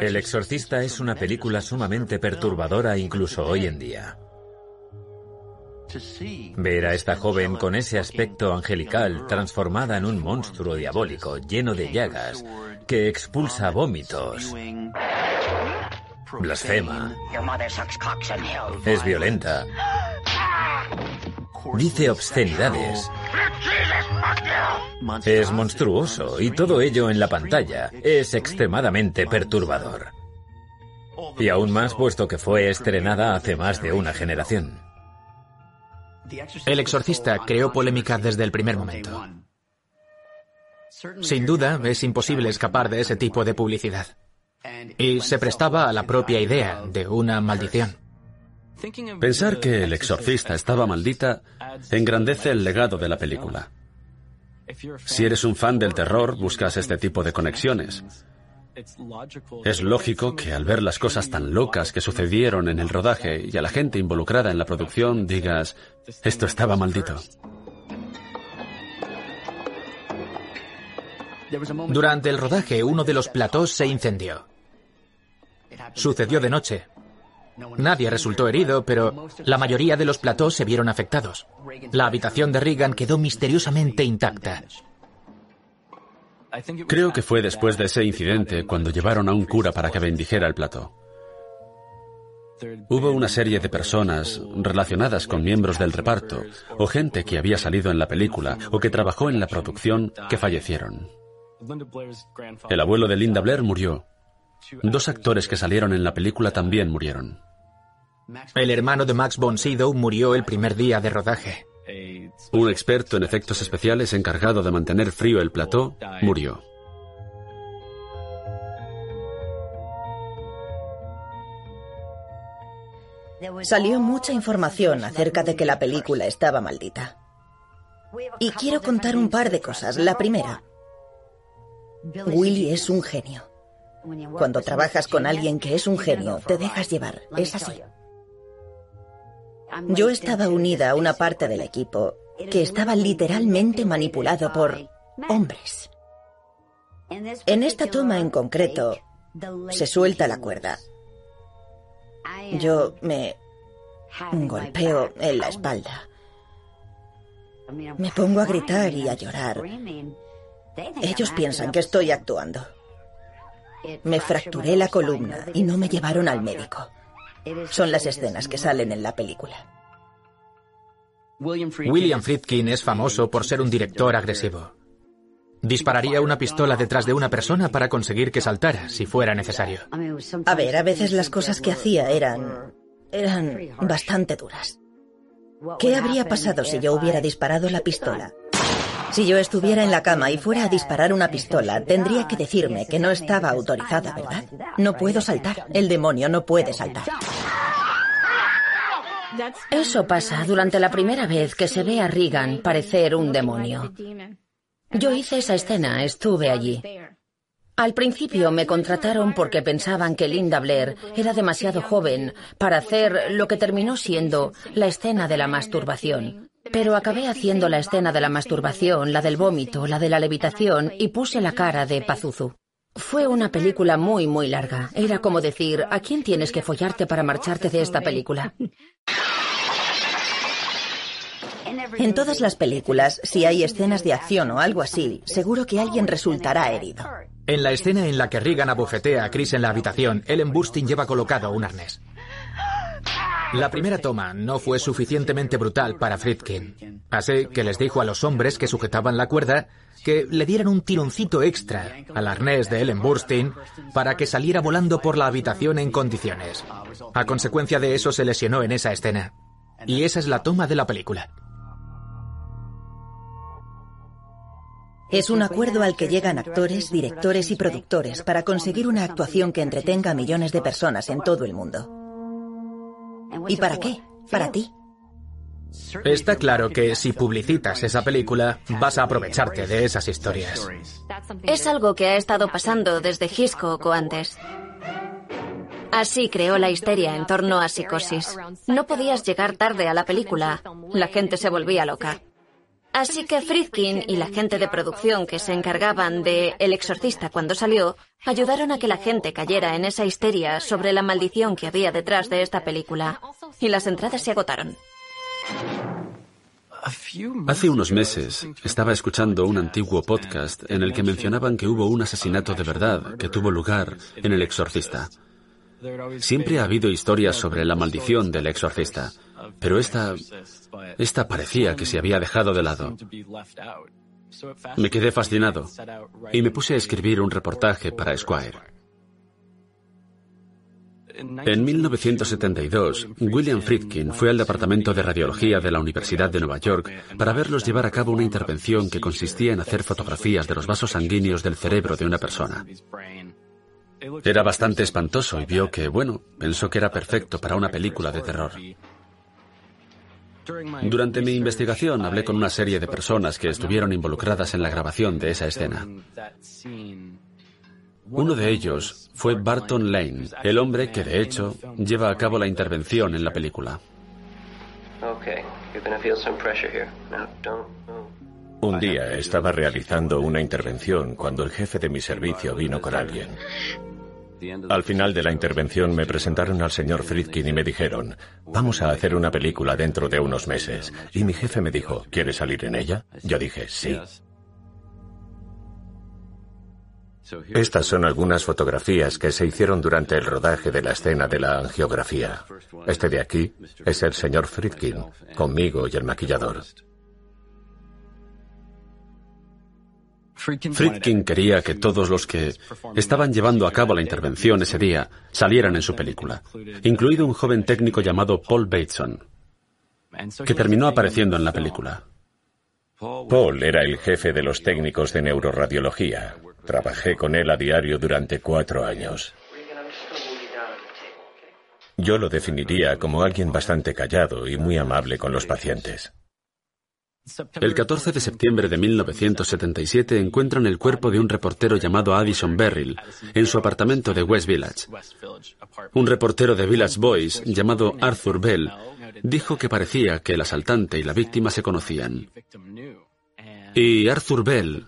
El Exorcista es una película sumamente perturbadora incluso hoy en día. Ver a esta joven con ese aspecto angelical transformada en un monstruo diabólico lleno de llagas que expulsa vómitos, blasfema, es violenta, dice obscenidades, es monstruoso y todo ello en la pantalla es extremadamente perturbador. Y aún más puesto que fue estrenada hace más de una generación. El exorcista creó polémica desde el primer momento. Sin duda, es imposible escapar de ese tipo de publicidad. Y se prestaba a la propia idea de una maldición. Pensar que el exorcista estaba maldita engrandece el legado de la película. Si eres un fan del terror, buscas este tipo de conexiones. Es lógico que al ver las cosas tan locas que sucedieron en el rodaje y a la gente involucrada en la producción digas, esto estaba maldito. Durante el rodaje, uno de los platós se incendió. Sucedió de noche. Nadie resultó herido, pero la mayoría de los platós se vieron afectados. La habitación de Reagan quedó misteriosamente intacta. Creo que fue después de ese incidente cuando llevaron a un cura para que bendijera el plató. Hubo una serie de personas relacionadas con miembros del reparto o gente que había salido en la película o que trabajó en la producción que fallecieron. El abuelo de Linda Blair murió. Dos actores que salieron en la película también murieron. El hermano de Max von Sydow murió el primer día de rodaje. Un experto en efectos especiales encargado de mantener frío el plató murió. Salió mucha información acerca de que la película estaba maldita. Y quiero contar un par de cosas. La primera, Willy es un genio. Cuando trabajas con alguien que es un genio, te dejas llevar. Es así. Yo estaba unida a una parte del equipo que estaba literalmente manipulado por hombres. En esta toma en concreto, se suelta la cuerda. Yo me golpeo en la espalda. Me pongo a gritar y a llorar. Ellos piensan que estoy actuando. Me fracturé la columna y no me llevaron al médico. Son las escenas que salen en la película. William Friedkin es famoso por ser un director agresivo. Dispararía una pistola detrás de una persona para conseguir que saltara, si fuera necesario. A ver, a veces las cosas que hacía eran... eran bastante duras. ¿Qué habría pasado si yo hubiera disparado la pistola? Si yo estuviera en la cama y fuera a disparar una pistola, tendría que decirme que no estaba autorizada, ¿verdad? No puedo saltar. El demonio no puede saltar. Eso pasa durante la primera vez que se ve a Regan parecer un demonio. Yo hice esa escena, estuve allí. Al principio me contrataron porque pensaban que Linda Blair era demasiado joven para hacer lo que terminó siendo la escena de la masturbación. Pero acabé haciendo la escena de la masturbación, la del vómito, la de la levitación y puse la cara de Pazuzu. Fue una película muy, muy larga. Era como decir, ¿a quién tienes que follarte para marcharte de esta película? En todas las películas, si hay escenas de acción o algo así, seguro que alguien resultará herido. En la escena en la que Regan abofetea a Chris en la habitación, Ellen Burstyn lleva colocado un arnés. La primera toma no fue suficientemente brutal para Friedkin, así que les dijo a los hombres que sujetaban la cuerda que le dieran un tironcito extra al arnés de Ellen Burstyn para que saliera volando por la habitación en condiciones. A consecuencia de eso se lesionó en esa escena. Y esa es la toma de la película. Es un acuerdo al que llegan actores, directores y productores para conseguir una actuación que entretenga a millones de personas en todo el mundo. ¿Y para qué? Para ti. Está claro que si publicitas esa película, vas a aprovecharte de esas historias. Es algo que ha estado pasando desde Hitchcock o antes. Así creó la histeria en torno a psicosis. No podías llegar tarde a la película. La gente se volvía loca. Así que Friedkin y la gente de producción que se encargaban de El Exorcista cuando salió ayudaron a que la gente cayera en esa histeria sobre la maldición que había detrás de esta película. Y las entradas se agotaron. Hace unos meses estaba escuchando un antiguo podcast en el que mencionaban que hubo un asesinato de verdad que tuvo lugar en El Exorcista. Siempre ha habido historias sobre la maldición del exorcista, pero esta, esta parecía que se había dejado de lado. Me quedé fascinado y me puse a escribir un reportaje para Esquire. En 1972, William Friedkin fue al Departamento de Radiología de la Universidad de Nueva York para verlos llevar a cabo una intervención que consistía en hacer fotografías de los vasos sanguíneos del cerebro de una persona. Era bastante espantoso y vio que, bueno, pensó que era perfecto para una película de terror. Durante mi investigación hablé con una serie de personas que estuvieron involucradas en la grabación de esa escena. Uno de ellos fue Barton Lane, el hombre que de hecho lleva a cabo la intervención en la película. Un día estaba realizando una intervención cuando el jefe de mi servicio vino con alguien. Al final de la intervención me presentaron al señor Friedkin y me dijeron, vamos a hacer una película dentro de unos meses. Y mi jefe me dijo, ¿quieres salir en ella? Yo dije, sí. Estas son algunas fotografías que se hicieron durante el rodaje de la escena de la angiografía. Este de aquí es el señor Friedkin, conmigo y el maquillador. Friedkin quería que todos los que estaban llevando a cabo la intervención ese día salieran en su película, incluido un joven técnico llamado Paul Bateson, que terminó apareciendo en la película. Paul era el jefe de los técnicos de neuroradiología. Trabajé con él a diario durante cuatro años. Yo lo definiría como alguien bastante callado y muy amable con los pacientes. El 14 de septiembre de 1977 encuentran el cuerpo de un reportero llamado Addison Berrill en su apartamento de West Village. Un reportero de Village Boys llamado Arthur Bell dijo que parecía que el asaltante y la víctima se conocían. Y Arthur Bell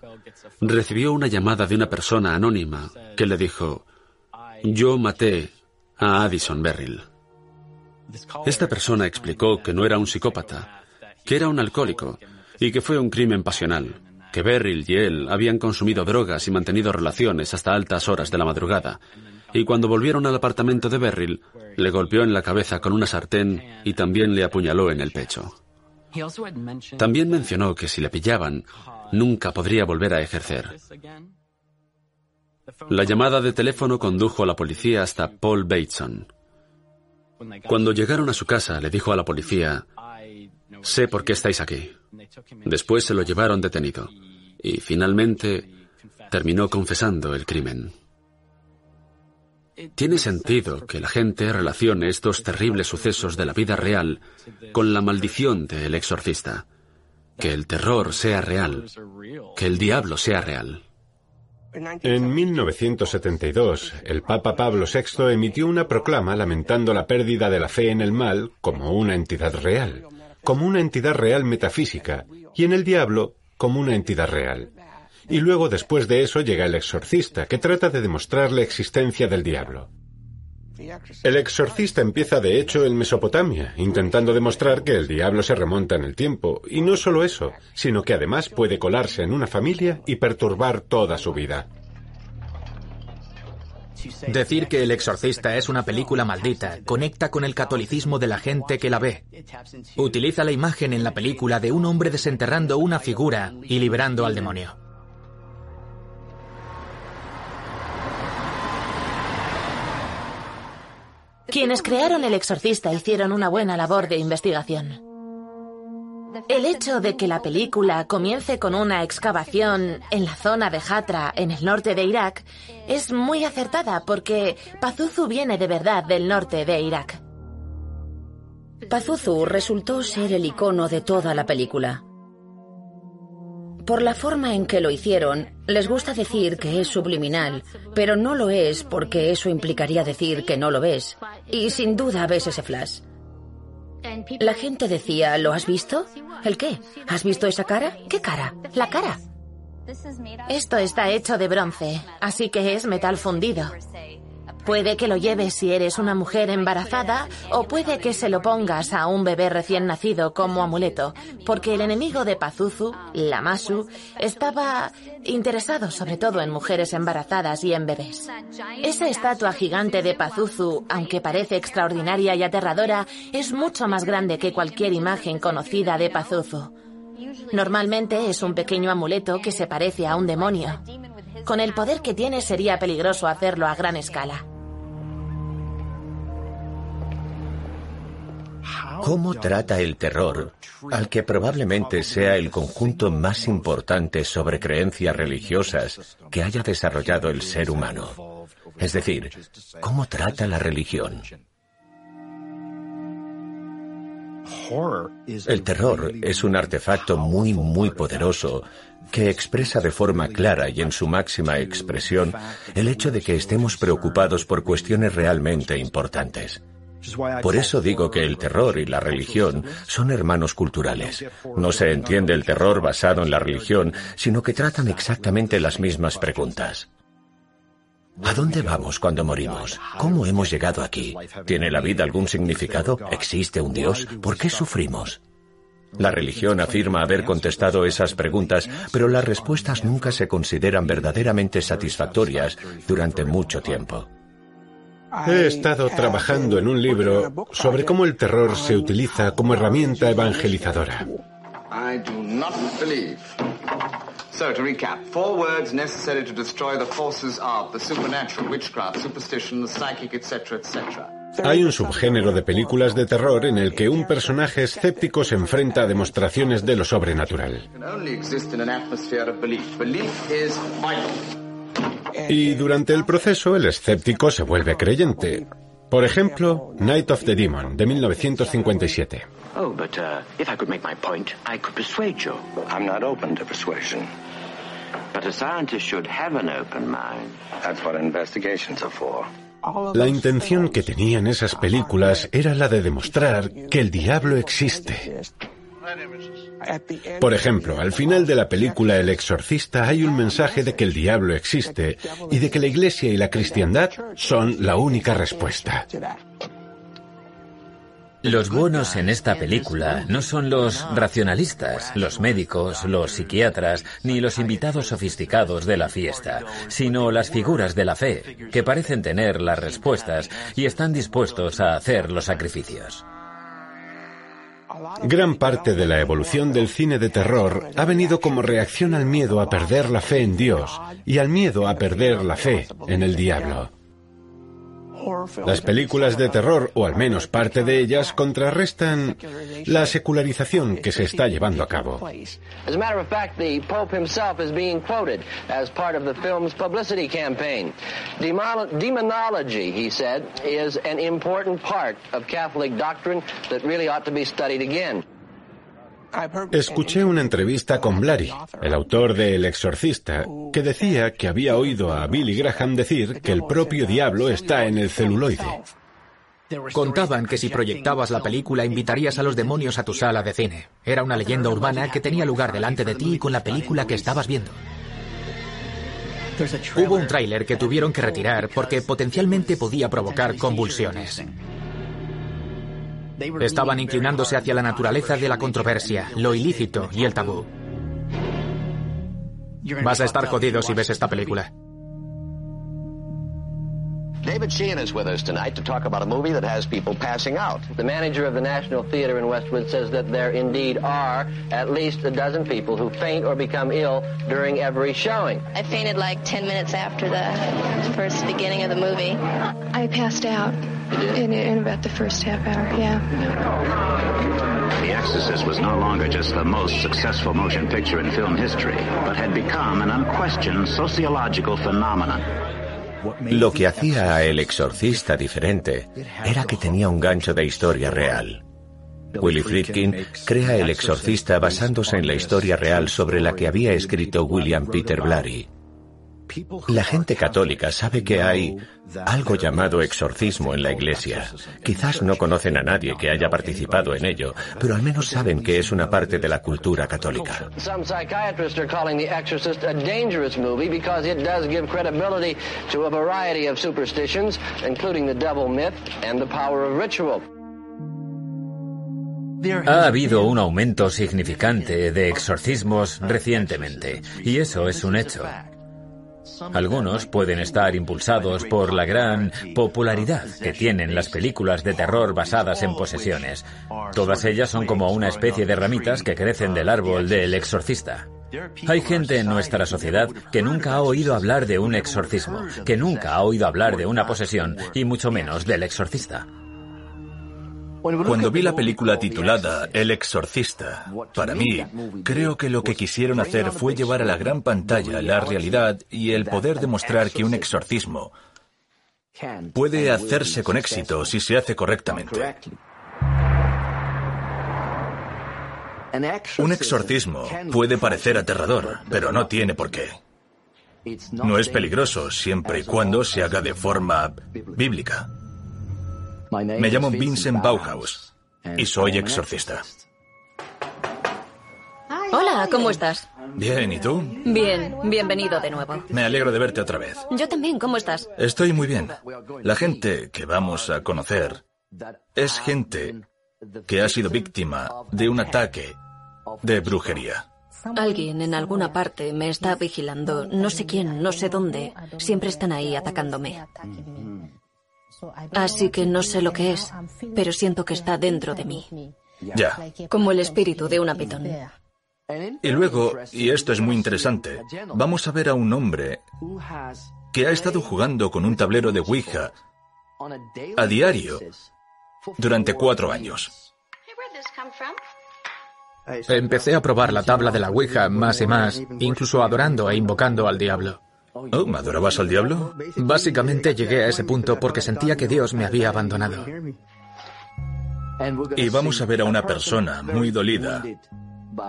recibió una llamada de una persona anónima que le dijo, yo maté a Addison Berrill. Esta persona explicó que no era un psicópata, que era un alcohólico y que fue un crimen pasional, que Beryl y él habían consumido drogas y mantenido relaciones hasta altas horas de la madrugada, y cuando volvieron al apartamento de Beryl, le golpeó en la cabeza con una sartén y también le apuñaló en el pecho. También mencionó que si le pillaban, nunca podría volver a ejercer. La llamada de teléfono condujo a la policía hasta Paul Bateson. Cuando llegaron a su casa, le dijo a la policía, Sé por qué estáis aquí. Después se lo llevaron detenido y finalmente terminó confesando el crimen. Tiene sentido que la gente relacione estos terribles sucesos de la vida real con la maldición del exorcista. Que el terror sea real, que el diablo sea real. En 1972, el Papa Pablo VI emitió una proclama lamentando la pérdida de la fe en el mal como una entidad real como una entidad real metafísica y en el diablo como una entidad real. Y luego después de eso llega el exorcista, que trata de demostrar la existencia del diablo. El exorcista empieza de hecho en Mesopotamia, intentando demostrar que el diablo se remonta en el tiempo, y no solo eso, sino que además puede colarse en una familia y perturbar toda su vida. Decir que El Exorcista es una película maldita conecta con el catolicismo de la gente que la ve. Utiliza la imagen en la película de un hombre desenterrando una figura y liberando al demonio. Quienes crearon El Exorcista hicieron una buena labor de investigación. El hecho de que la película comience con una excavación en la zona de Hatra, en el norte de Irak, es muy acertada porque Pazuzu viene de verdad del norte de Irak. Pazuzu resultó ser el icono de toda la película. Por la forma en que lo hicieron, les gusta decir que es subliminal, pero no lo es porque eso implicaría decir que no lo ves. Y sin duda ves ese flash. La gente decía, ¿lo has visto? ¿El qué? ¿Has visto esa cara? ¿Qué cara? La cara. Esto está hecho de bronce, así que es metal fundido. Puede que lo lleves si eres una mujer embarazada o puede que se lo pongas a un bebé recién nacido como amuleto, porque el enemigo de Pazuzu, Lamasu, estaba interesado sobre todo en mujeres embarazadas y en bebés. Esa estatua gigante de Pazuzu, aunque parece extraordinaria y aterradora, es mucho más grande que cualquier imagen conocida de Pazuzu. Normalmente es un pequeño amuleto que se parece a un demonio. Con el poder que tiene sería peligroso hacerlo a gran escala. ¿Cómo trata el terror al que probablemente sea el conjunto más importante sobre creencias religiosas que haya desarrollado el ser humano? Es decir, ¿cómo trata la religión? El terror es un artefacto muy, muy poderoso que expresa de forma clara y en su máxima expresión el hecho de que estemos preocupados por cuestiones realmente importantes. Por eso digo que el terror y la religión son hermanos culturales. No se entiende el terror basado en la religión, sino que tratan exactamente las mismas preguntas. ¿A dónde vamos cuando morimos? ¿Cómo hemos llegado aquí? ¿Tiene la vida algún significado? ¿Existe un Dios? ¿Por qué sufrimos? La religión afirma haber contestado esas preguntas, pero las respuestas nunca se consideran verdaderamente satisfactorias durante mucho tiempo. He estado trabajando en un libro sobre cómo el terror se utiliza como herramienta evangelizadora. So, to recap, four words necessary to destroy the forces of the supernatural, witchcraft, superstition, the psychic, etc., etc. Hay un subgénero de películas de terror en el que un personaje escéptico se enfrenta a demostraciones de lo sobrenatural. Y durante el proceso el escéptico se vuelve creyente. Por ejemplo, Night of the Demon, de 1957. Oh, but uh, if I could make my point, I could persuade you. I'm not open to persuasion. But a scientist should have an open mind. That's what investigations are for. La intención que tenían esas películas era la de demostrar que el diablo existe. Por ejemplo, al final de la película El Exorcista hay un mensaje de que el diablo existe y de que la Iglesia y la cristiandad son la única respuesta. Los buenos en esta película no son los racionalistas, los médicos, los psiquiatras, ni los invitados sofisticados de la fiesta, sino las figuras de la fe, que parecen tener las respuestas y están dispuestos a hacer los sacrificios. Gran parte de la evolución del cine de terror ha venido como reacción al miedo a perder la fe en Dios y al miedo a perder la fe en el diablo. Las películas de terror, o al menos parte de ellas, contrarrestan la secularización que se está llevando a cabo. Demonology, he said, is an important part of Catholic doctrine that really ought to be studied again. Escuché una entrevista con Blary, el autor de El Exorcista, que decía que había oído a Billy Graham decir que el propio diablo está en el celuloide. Contaban que si proyectabas la película invitarías a los demonios a tu sala de cine. Era una leyenda urbana que tenía lugar delante de ti con la película que estabas viendo. Hubo un tráiler que tuvieron que retirar porque potencialmente podía provocar convulsiones. Estaban inclinándose hacia la naturaleza de la controversia, lo ilícito y el tabú. Vas a estar jodido si ves esta película. David Sheehan is with us tonight to talk about a movie that has people passing out. The manager of the National Theater in Westwood says that there indeed are at least a dozen people who faint or become ill during every showing. I fainted like 10 minutes after the first beginning of the movie. I passed out in, in about the first half hour, yeah. The Exorcist was no longer just the most successful motion picture in film history, but had become an unquestioned sociological phenomenon. Lo que hacía a El Exorcista diferente era que tenía un gancho de historia real. Willy Friedkin crea El Exorcista basándose en la historia real sobre la que había escrito William Peter Blatty. La gente católica sabe que hay algo llamado exorcismo en la iglesia. Quizás no conocen a nadie que haya participado en ello, pero al menos saben que es una parte de la cultura católica. Ha habido un aumento significante de exorcismos recientemente, y eso es un hecho. Algunos pueden estar impulsados por la gran popularidad que tienen las películas de terror basadas en posesiones. Todas ellas son como una especie de ramitas que crecen del árbol del exorcista. Hay gente en nuestra sociedad que nunca ha oído hablar de un exorcismo, que nunca ha oído hablar de una posesión y mucho menos del exorcista. Cuando vi la película titulada El Exorcista, para mí, creo que lo que quisieron hacer fue llevar a la gran pantalla la realidad y el poder demostrar que un exorcismo puede hacerse con éxito si se hace correctamente. Un exorcismo puede parecer aterrador, pero no tiene por qué. No es peligroso siempre y cuando se haga de forma bíblica. Me llamo Vincent Bauhaus y soy exorcista. Hola, ¿cómo estás? Bien, ¿y tú? Bien, bienvenido de nuevo. Me alegro de verte otra vez. Yo también, ¿cómo estás? Estoy muy bien. La gente que vamos a conocer es gente que ha sido víctima de un ataque de brujería. Alguien en alguna parte me está vigilando. No sé quién, no sé dónde. Siempre están ahí atacándome. Así que no sé lo que es, pero siento que está dentro de mí. Ya. Como el espíritu de una pitón. Y luego, y esto es muy interesante, vamos a ver a un hombre que ha estado jugando con un tablero de Ouija a diario durante cuatro años. Empecé a probar la tabla de la Ouija más y más, incluso adorando e invocando al diablo. Oh, ¿me adorabas al diablo? Básicamente llegué a ese punto porque sentía que Dios me había abandonado. Y vamos a ver a una persona muy dolida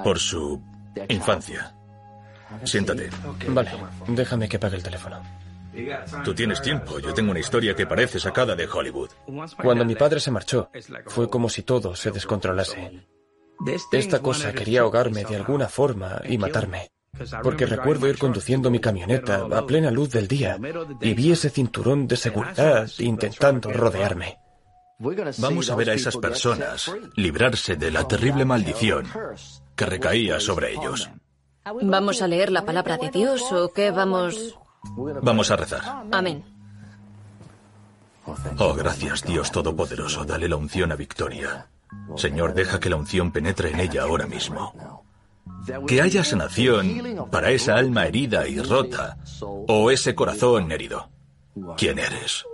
por su infancia. Siéntate. Vale, déjame que pague el teléfono. Tú tienes tiempo, yo tengo una historia que parece sacada de Hollywood. Cuando mi padre se marchó, fue como si todo se descontrolase. Esta cosa quería ahogarme de alguna forma y matarme. Porque recuerdo ir conduciendo mi camioneta a plena luz del día y vi ese cinturón de seguridad intentando rodearme. Vamos a ver a esas personas librarse de la terrible maldición que recaía sobre ellos. ¿Vamos a leer la palabra de Dios o qué vamos...? Vamos a rezar. Amén. Oh, gracias Dios Todopoderoso, dale la unción a Victoria. Señor, deja que la unción penetre en ella ahora mismo. Que haya sanación para esa alma herida y rota o ese corazón herido. ¿Quién eres?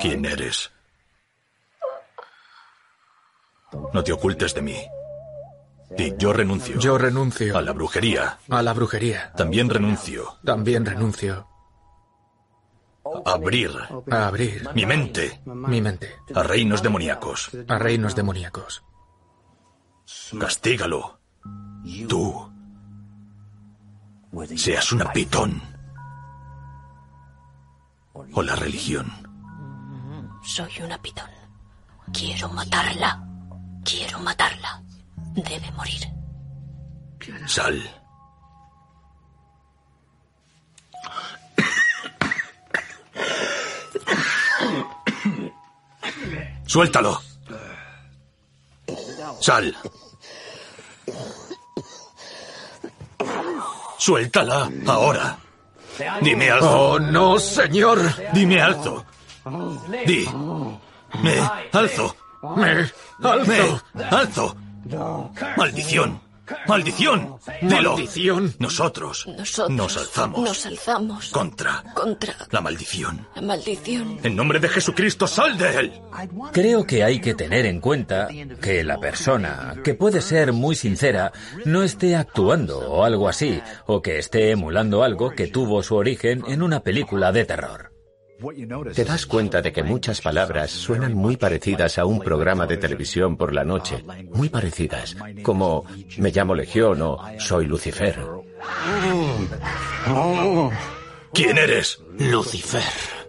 ¿Quién eres? No te ocultes de mí. Di, yo renuncio. Yo renuncio A la brujería. a la brujería. También renuncio También renuncio a abrir a abrir mi mente mi mente a reinos demoníacos. a reinos demoníacos. Castígalo. Tú. Seas una pitón. O la religión. Soy una pitón. Quiero matarla. Quiero matarla. Debe morir. Sal. Suéltalo. Sal. Suéltala ahora. Dime alzo. Oh, no, señor. Dime alzo. Di. Me alzo. Me alzo. Me alzo. Maldición. Maldición. Dilo. Maldición. Nosotros Nosotros nos alzamos Nos alzamos contra contra la maldición. la maldición. En nombre de Jesucristo, sal de él. Creo que hay que tener en cuenta que la persona, que puede ser muy sincera, no esté actuando o algo así, o que esté emulando algo que tuvo su origen en una película de terror. Te das cuenta de que muchas palabras suenan muy parecidas a un programa de televisión por la noche, muy parecidas, como me llamo Legión o soy Lucifer. ¿Quién eres? Lucifer.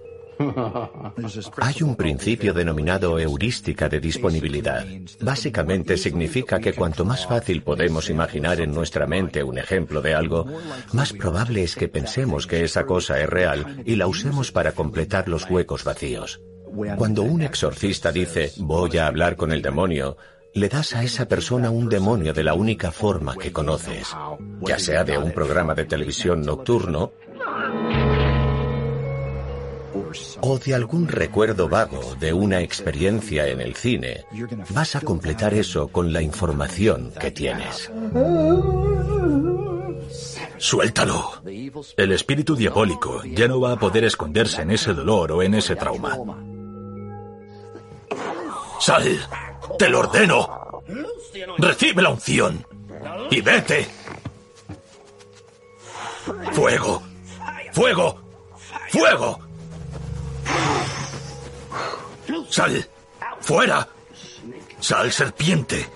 Hay un principio denominado heurística de disponibilidad. Básicamente significa que cuanto más fácil podemos imaginar en nuestra mente un ejemplo de algo, más probable es que pensemos que esa cosa es real y la usemos para completar los huecos vacíos. Cuando un exorcista dice voy a hablar con el demonio, le das a esa persona un demonio de la única forma que conoces, ya sea de un programa de televisión nocturno o de algún recuerdo vago de una experiencia en el cine, vas a completar eso con la información que tienes. Suéltalo. El espíritu diabólico ya no va a poder esconderse en ese dolor o en ese trauma. ¡Sal! ¡Te lo ordeno! ¡Recibe la unción! ¡Y vete! ¡Fuego! ¡Fuego! ¡Fuego! ¡Sal! ¡Fuera! ¡Sal, serpiente!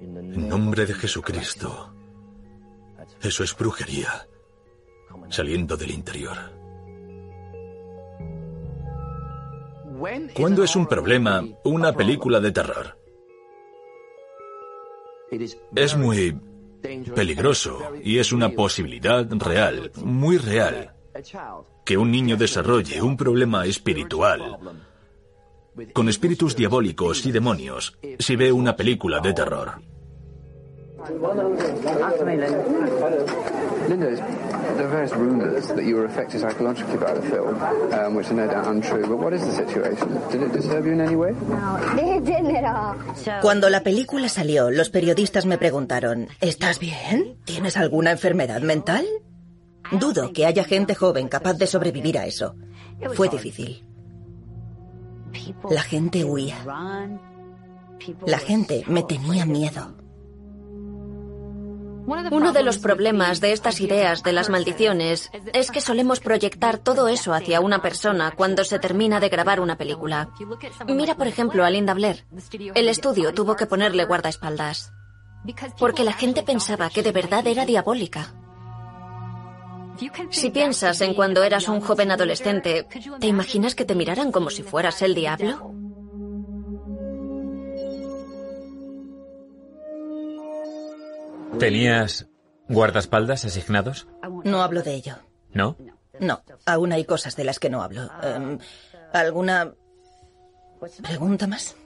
En nombre de Jesucristo. Eso es brujería. Saliendo del interior. ¿Cuándo es un problema una película de terror? Es muy peligroso y es una posibilidad real, muy real, que un niño desarrolle un problema espiritual con espíritus diabólicos y demonios si ve una película de terror. Linda, there are various rumours that you were affected psychologically by the film, um, which are no doubt untrue, but what is the situation? Did it disturb you in any way? No, it didn't at all. Cuando la película salió, los periodistas me preguntaron, ¿estás bien? ¿Tienes alguna enfermedad mental? Dudo que haya gente joven capaz de sobrevivir a eso. Fue difícil. La gente huía. La gente me tenía miedo. Uno de los problemas de estas ideas de las maldiciones es que solemos proyectar todo eso hacia una persona cuando se termina de grabar una película. Mira, por ejemplo, a Linda Blair. El estudio tuvo que ponerle guardaespaldas. Porque la gente pensaba que de verdad era diabólica. Si piensas en cuando eras un joven adolescente, ¿te imaginas que te miraran como si fueras el diablo? ¿Tenías guardaespaldas asignados? No hablo de ello. ¿No? No, aún hay cosas de las que no hablo. Em, ¿Alguna pregunta más?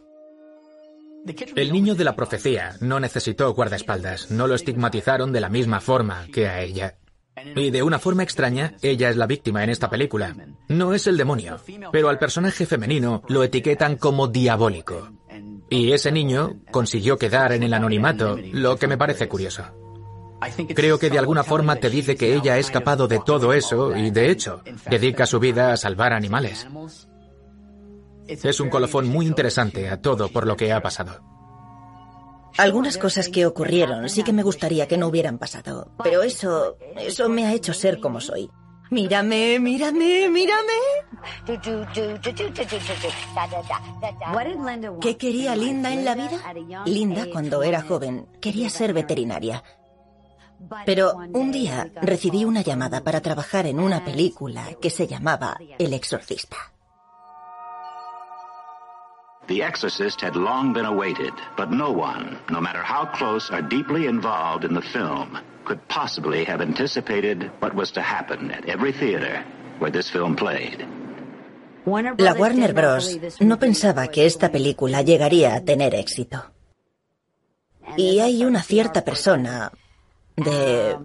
El niño de la profecía no necesitó guardaespaldas, no lo estigmatizaron de la misma forma que a ella. Y de una forma extraña, ella es la víctima en esta película. No es el demonio, pero al personaje femenino lo etiquetan como diabólico. Y ese niño consiguió quedar en el anonimato, lo que me parece curioso. Creo que de alguna forma te dice que ella ha escapado de todo eso y, de hecho, dedica su vida a salvar animales. Es un colofón muy interesante a todo por lo que ha pasado. Algunas cosas que ocurrieron sí que me gustaría que no hubieran pasado, pero eso, eso me ha hecho ser como soy. Mírame, mírame, mírame. ¿Qué quería Linda en la vida? Linda, cuando era joven, quería ser veterinaria. Pero un día recibí una llamada para trabajar en una película que se llamaba El Exorcista. The Exorcist had long been awaited, but no one, no matter how close or deeply involved in the film, could possibly have anticipated what was to happen at every theater where this film played. La Warner Bros. no pensaba que esta película llegaría a tener éxito. Y hay una cierta persona de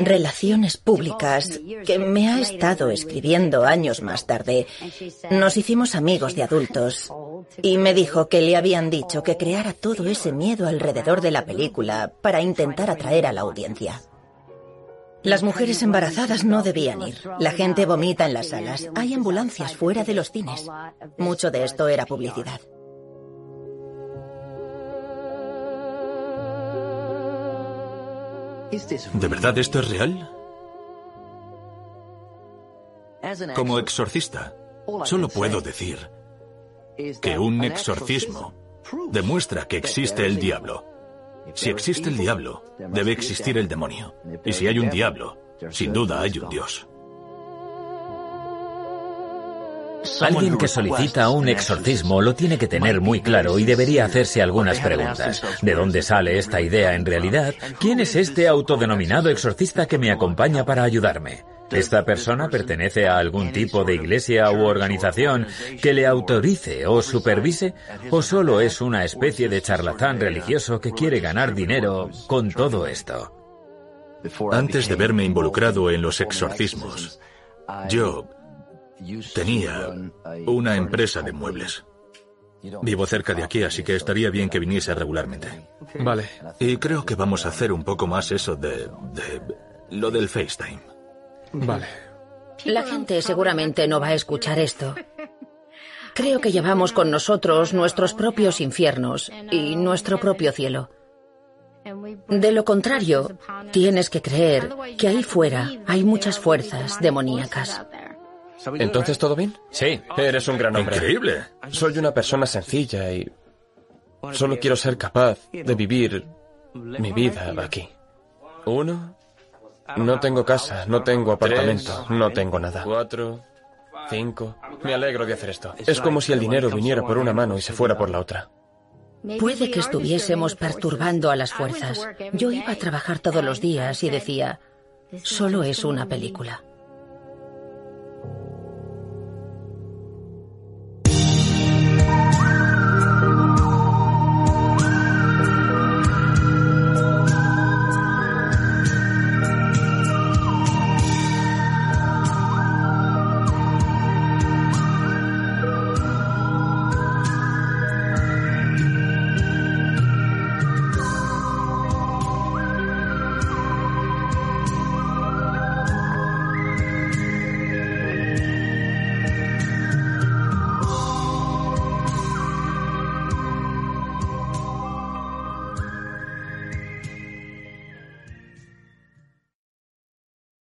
relaciones públicas que me ha estado escribiendo años más tarde. Nos hicimos amigos de adultos y me dijo que le habían dicho que creara todo ese miedo alrededor de la película para intentar atraer a la audiencia. Las mujeres embarazadas no debían ir. La gente vomita en las salas. Hay ambulancias fuera de los cines. Mucho de esto era publicidad. ¿De verdad esto es real? Como exorcista, solo puedo decir que un exorcismo demuestra que existe el diablo. Si existe el diablo, debe existir el demonio. Y si hay un diablo, sin duda hay un Dios. Alguien que solicita un exorcismo lo tiene que tener muy claro y debería hacerse algunas preguntas. ¿De dónde sale esta idea en realidad? ¿Quién es este autodenominado exorcista que me acompaña para ayudarme? ¿Esta persona pertenece a algún tipo de iglesia u organización que le autorice o supervise? ¿O solo es una especie de charlatán religioso que quiere ganar dinero con todo esto? Antes de verme involucrado en los exorcismos, yo tenía una empresa de muebles. Vivo cerca de aquí, así que estaría bien que viniese regularmente. Vale. Y creo que vamos a hacer un poco más eso de, de lo del FaceTime. Vale. La gente seguramente no va a escuchar esto. Creo que llevamos con nosotros nuestros propios infiernos y nuestro propio cielo. De lo contrario, tienes que creer que ahí fuera hay muchas fuerzas demoníacas. ¿Entonces todo bien? Sí. Eres un gran hombre. Increíble. Soy una persona sencilla y solo quiero ser capaz de vivir mi vida aquí. Uno, no tengo casa, no tengo apartamento, no tengo nada. Cuatro, cinco. Me alegro de hacer esto. Es como si el dinero viniera por una mano y se fuera por la otra. Puede que estuviésemos perturbando a las fuerzas. Yo iba a trabajar todos los días y decía, solo es una película.